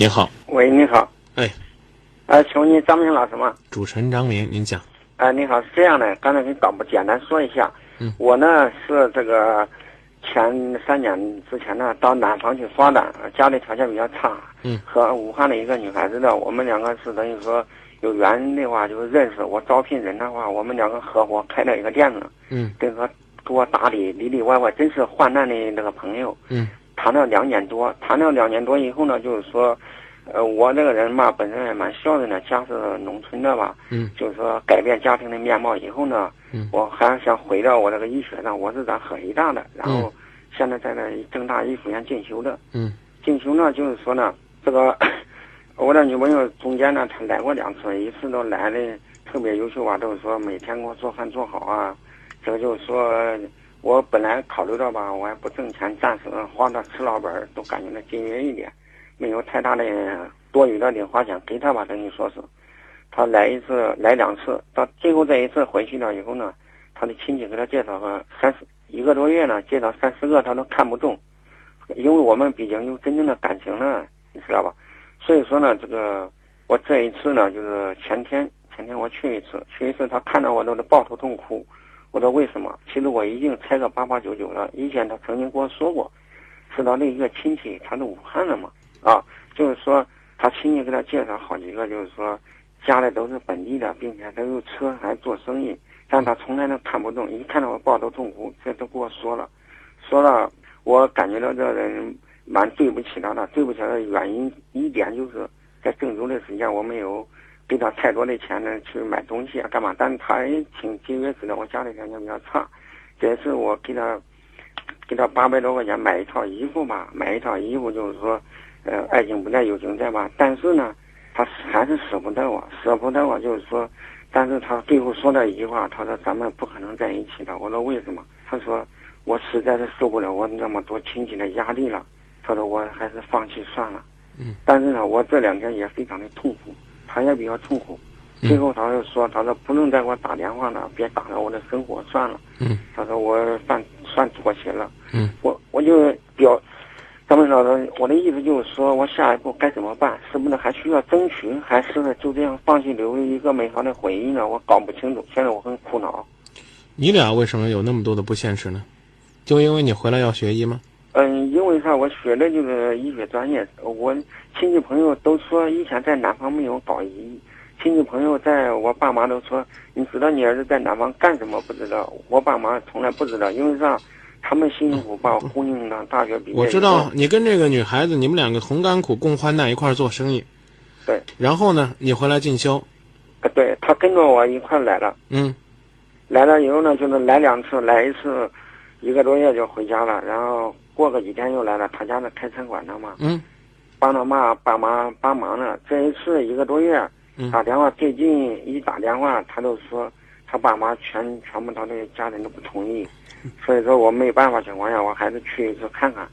您好，喂，你好，哎，呃，请问您张明老师吗？主持人张明，您讲。呃，你好，是这样的，刚才给导播简单说一下，嗯。我呢是这个前三年之前呢到南方去发展，呃家里条件比较差，嗯，和武汉的一个女孩子呢，我们两个是等于说有缘的话就是认识，我招聘人的话，我们两个合伙开了一个店子，嗯。等于说给我打理里里外外真是患难的那个朋友，嗯谈了两年多，谈了两年多以后呢，就是说，呃，我这个人嘛，本身也蛮孝顺的，家是农村的吧，嗯。就是说改变家庭的面貌以后呢，嗯。我还想回到我这个医学上，我是咱河医大的，然后现在在那郑大医学院进修的，嗯。进修呢，就是说呢，这个 我的女朋友中间呢，她来过两次，一次都来的特别优秀啊，都是说每天给我做饭做好啊。这个就是说，我本来考虑到吧，我也不挣钱，暂时花到吃老本儿，都感觉到节约一点，没有太大的多余的零花钱给她吧，等于说是，她来一次来两次，到最后这一次回去了以后呢，她的亲戚给她介绍个三四一个多月呢，介绍三四个，她都看不中。因为我们毕竟有真正的感情了，你知道吧？所以说呢，这个我这一次呢，就是前天前天我去一次，去一次他看到我都是抱头痛哭。我说为什么？其实我已经猜个八八九九了。以前他曾经跟我说过，是他的一个亲戚，他是武汉的嘛，啊，就是说他亲戚给他介绍好几个，就是说家里都是本地的，并且都有车还做生意，但他从来都看不中。一看到我抱头痛哭，这都跟我说了，说了。我感觉到这人蛮对不起他的，对不起他的原因一点就是在郑州的时间我没有给他太多的钱呢去买东西啊干嘛，但是他也挺节约，知道我家里条件比较差，这次我给他给他八百多块钱买一套衣服嘛，买一套衣服就是说，呃，爱情不在友情在嘛，但是呢，他还是舍不得我，舍不得我就是说，但是他最后说了一句话，他说咱们不可能在一起的，我说为什么？他说。我实在是受不了我那么多亲戚的压力了，他说我还是放弃算了。嗯。但是呢，我这两天也非常的痛苦，他也比较痛苦。最后他就说，他说不能再给我打电话了，别打扰我的生活算了。嗯。他说我算算妥协了。嗯。我我就表，张明老师，我的意思就是说我下一步该怎么办？是不是还需要争取，还是就这样放弃留一个美好的回忆呢？我搞不清楚，现在我很苦恼。你俩为什么有那么多的不现实呢？就因为你回来要学医吗？嗯，因为啥？我学的就是医学专业。我亲戚朋友都说以前在南方没有搞医，亲戚朋友在我爸妈都说，你知道你儿子在南方干什么不知道？我爸妈从来不知道，因为啥？他们辛辛苦苦把我供应到大学毕业。我知道你跟这个女孩子，你们两个同甘苦共患难，一块儿做生意。对。然后呢，你回来进修。啊，对他跟着我一块来了。嗯。来了以后呢，就是来两次，来一次。一个多月就回家了，然后过个几天又来了。他家那开餐馆的嘛，嗯，帮他妈爸妈帮忙呢。这一次一个多月，嗯打电话最近一打电话，他都说他爸妈全全部他的家人都不同意，所以说我没办法情况下，我还是去一次看看，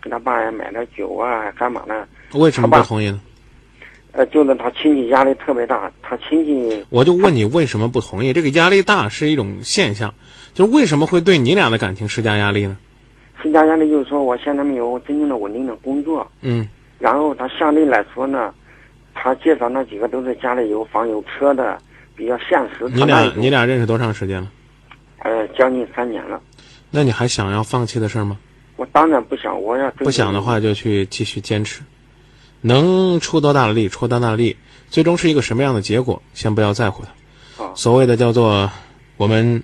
给他爸也买点酒啊，干嘛呢？为什么不同意呢？呃，就是他亲戚压力特别大，他亲戚。我就问你为什么不同意？这个压力大是一种现象。就为什么会对你俩的感情施加压力呢？施加压力就是说，我现在没有真正的稳定的工作。嗯。然后他相对来说呢，他介绍那几个都是家里有房有车的，比较现实。你俩你俩认识多长时间了？呃，将近三年了。那你还想要放弃的事吗？我当然不想，我要不想的话就去继续坚持，能出多大的力出多大的力，最终是一个什么样的结果，先不要在乎它。哦。所谓的叫做我们。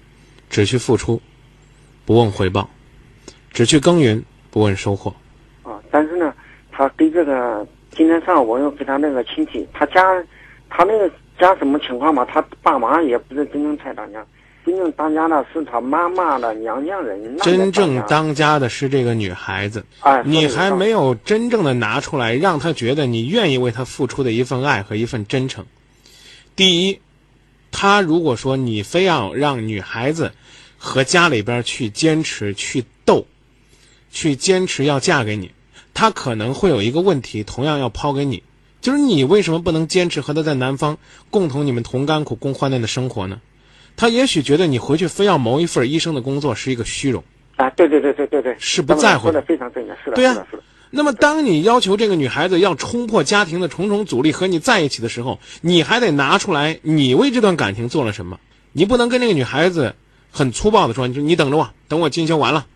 只需付出，不问回报；只去耕耘，不问收获。啊，但是呢，他跟这个今天上午我又给他那个亲戚，他家，他那个家什么情况嘛？他爸妈也不是真正太当家，真正当家的是他妈妈的娘家人。真正当家的是这个女孩子，哎，你还没有真正的拿出来，让他觉得你愿意为他付出的一份爱和一份真诚。第一。他如果说你非要让女孩子和家里边去坚持去斗，去坚持要嫁给你，他可能会有一个问题，同样要抛给你，就是你为什么不能坚持和他在南方共同你们同甘苦共患难的生活呢？他也许觉得你回去非要谋一份医生的工作是一个虚荣。啊，对对对对对对，是不在乎的非常正确，是的，对呀。那么，当你要求这个女孩子要冲破家庭的重重阻力和你在一起的时候，你还得拿出来你为这段感情做了什么。你不能跟这个女孩子很粗暴的说：“你说你等着我，等我进修完了，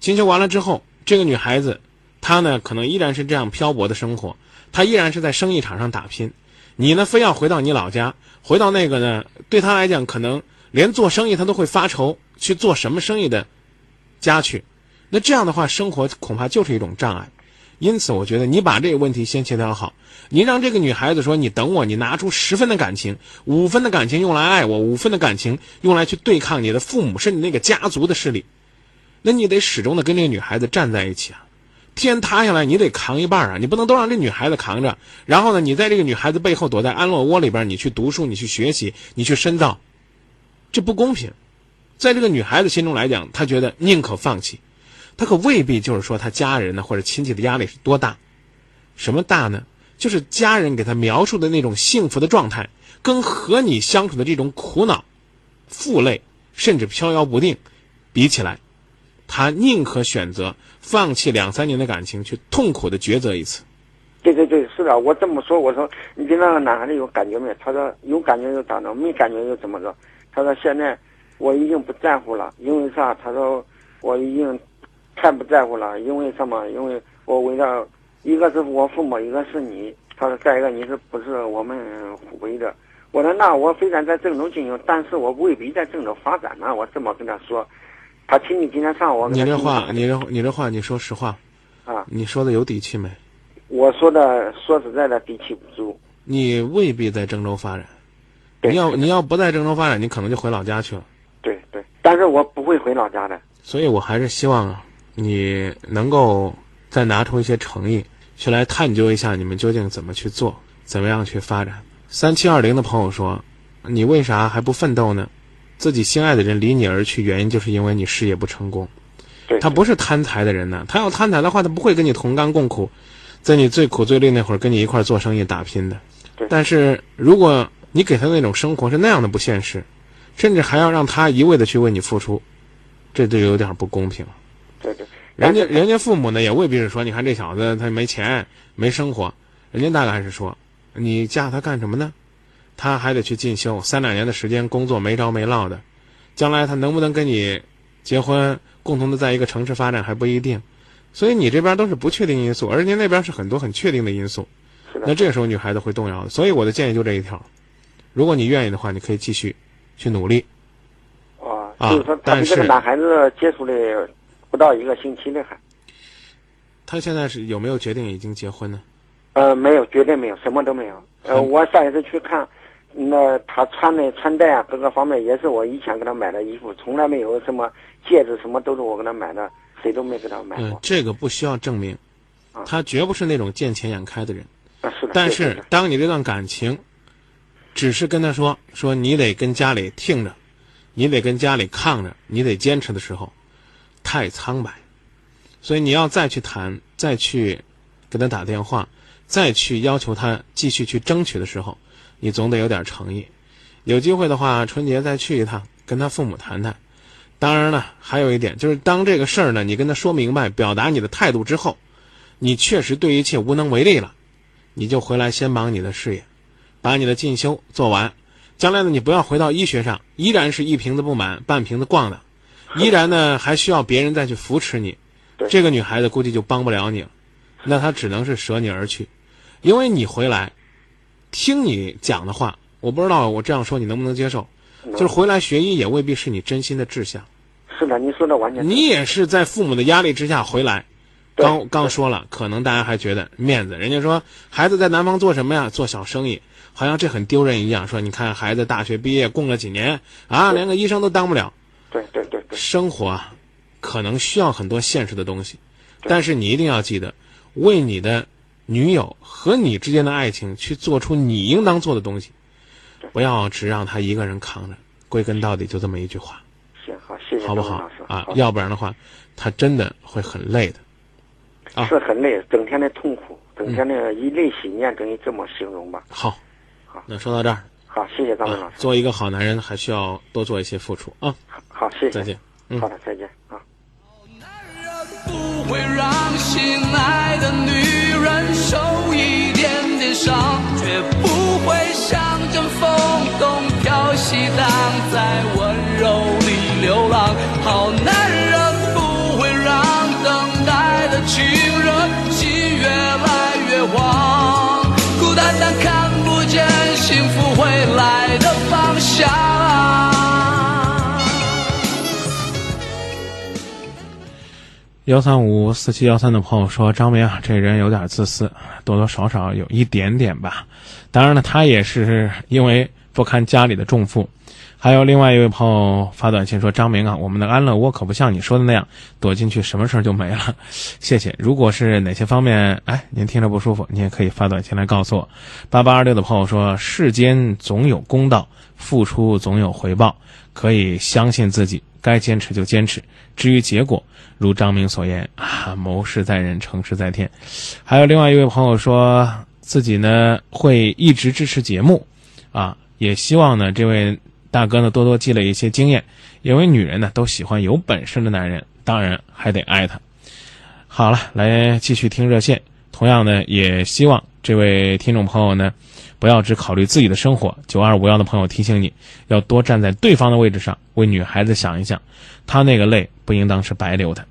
进修完了之后，这个女孩子她呢可能依然是这样漂泊的生活，她依然是在生意场上打拼。你呢非要回到你老家，回到那个呢对她来讲可能连做生意她都会发愁去做什么生意的家去。那这样的话，生活恐怕就是一种障碍。”因此，我觉得你把这个问题先协调好，你让这个女孩子说：“你等我，你拿出十分的感情，五分的感情用来爱我，五分的感情用来去对抗你的父母，甚至那个家族的势力。”那你得始终的跟这个女孩子站在一起啊！天塌下来，你得扛一半啊！你不能都让这女孩子扛着，然后呢，你在这个女孩子背后躲在安乐窝里边，你去读书，你去学习，你去深造，这不公平。在这个女孩子心中来讲，她觉得宁可放弃。她可未必就是说她家人呢或者亲戚的压力是多大，什么大呢？就是家人给她描述的那种幸福的状态，跟和你相处的这种苦恼、负累甚至飘摇不定比起来，他宁可选择放弃两三年的感情，去痛苦的抉择一次。对对对，是的，我这么说，我说你对那个男孩子有感觉没？他说有感觉又咋着？没感觉又怎么着？他说现在我已经不在乎了，因为啥？他说我已经。太不在乎了，因为什么？因为我为了一个是我父母，一个是你。他说再一个你是不是我们湖北的？我说那我虽然在郑州经营，但是我未必在郑州发展呢。我这么跟他说，他听你今天上午。你这话，你这你这话，你说实话啊？你说的有底气没？我说的说实在的，底气不足。你未必在郑州发展，你要你要不在郑州发展，你可能就回老家去了。对对，但是我不会回老家的。所以我还是希望啊。你能够再拿出一些诚意，去来探究一下你们究竟怎么去做，怎么样去发展。三七二零的朋友说：“你为啥还不奋斗呢？自己心爱的人离你而去，原因就是因为你事业不成功。他不是贪财的人呢，他要贪财的话，他不会跟你同甘共苦，在你最苦最累那会儿跟你一块做生意打拼的。但是如果你给他那种生活是那样的不现实，甚至还要让他一味的去为你付出，这就有点不公平了。”对对，人家人家父母呢也未必是说，你看这小子他没钱没生活，人家大概是说，你嫁他干什么呢？他还得去进修，三两年的时间工作没着没落的，将来他能不能跟你结婚，共同的在一个城市发展还不一定，所以你这边都是不确定因素，而人家那边是很多很确定的因素，那这个时候女孩子会动摇的。所以我的建议就这一条，如果你愿意的话，你可以继续去努力。啊，就是说但是这个男孩子接触的。不到一个星期的还，他现在是有没有决定已经结婚呢？呃，没有，绝对没有，什么都没有。呃，我上一次去看，那他穿的穿戴啊，各个方面也是我以前给他买的衣服，从来没有什么戒指，什么都是我给他买的，谁都没给他买过。嗯，这个不需要证明，他绝不是那种见钱眼开的人。啊，是的。但是，当你这段感情，只是跟他说说你得跟家里听着，你得跟家里抗着，你得坚持的时候。太苍白，所以你要再去谈，再去给他打电话，再去要求他继续去争取的时候，你总得有点诚意。有机会的话，春节再去一趟，跟他父母谈谈。当然了，还有一点就是，当这个事儿呢，你跟他说明白，表达你的态度之后，你确实对一切无能为力了，你就回来先忙你的事业，把你的进修做完。将来呢，你不要回到医学上，依然是一瓶子不满半瓶子逛的。依然呢，还需要别人再去扶持你，这个女孩子估计就帮不了你了，那她只能是舍你而去，因为你回来，听你讲的话，我不知道我这样说你能不能接受，就是回来学医也未必是你真心的志向。是的，你说的完全。你也是在父母的压力之下回来，刚刚说了，可能大家还觉得面子，人家说孩子在南方做什么呀？做小生意，好像这很丢人一样。说你看孩子大学毕业供了几年啊，连个医生都当不了。对对对。生活啊，可能需要很多现实的东西，但是你一定要记得，为你的女友和你之间的爱情去做出你应当做的东西，不要只让他一个人扛着。归根到底就这么一句话。行，好，谢谢，好不好啊？要不然的话，他真的会很累的。啊，是很累，整天的痛苦，整天的以泪洗面，等于这么形容吧。好，好，那说到这儿，好，谢谢张文老师。做一个好男人，还需要多做一些付出啊。好，谢谢。再见。好的，再见啊。不会让心爱的女受一点点伤，绝不会像阵风东飘西荡，在温柔里流浪。好难幺三五四七幺三的朋友说：“张明啊，这人有点自私，多多少少有一点点吧。当然了，他也是因为不堪家里的重负。”还有另外一位朋友发短信说：“张明啊，我们的安乐窝可不像你说的那样，躲进去什么事儿就没了。谢谢。如果是哪些方面，哎，您听着不舒服，您也可以发短信来告诉我。”八八二六的朋友说：“世间总有公道，付出总有回报，可以相信自己，该坚持就坚持。至于结果，如张明所言啊，谋事在人，成事在天。”还有另外一位朋友说自己呢会一直支持节目，啊，也希望呢这位。大哥呢，多多积累一些经验，因为女人呢都喜欢有本事的男人，当然还得爱他。好了，来继续听热线。同样呢，也希望这位听众朋友呢，不要只考虑自己的生活。九二五幺的朋友提醒你，要多站在对方的位置上，为女孩子想一想，她那个泪不应当是白流的。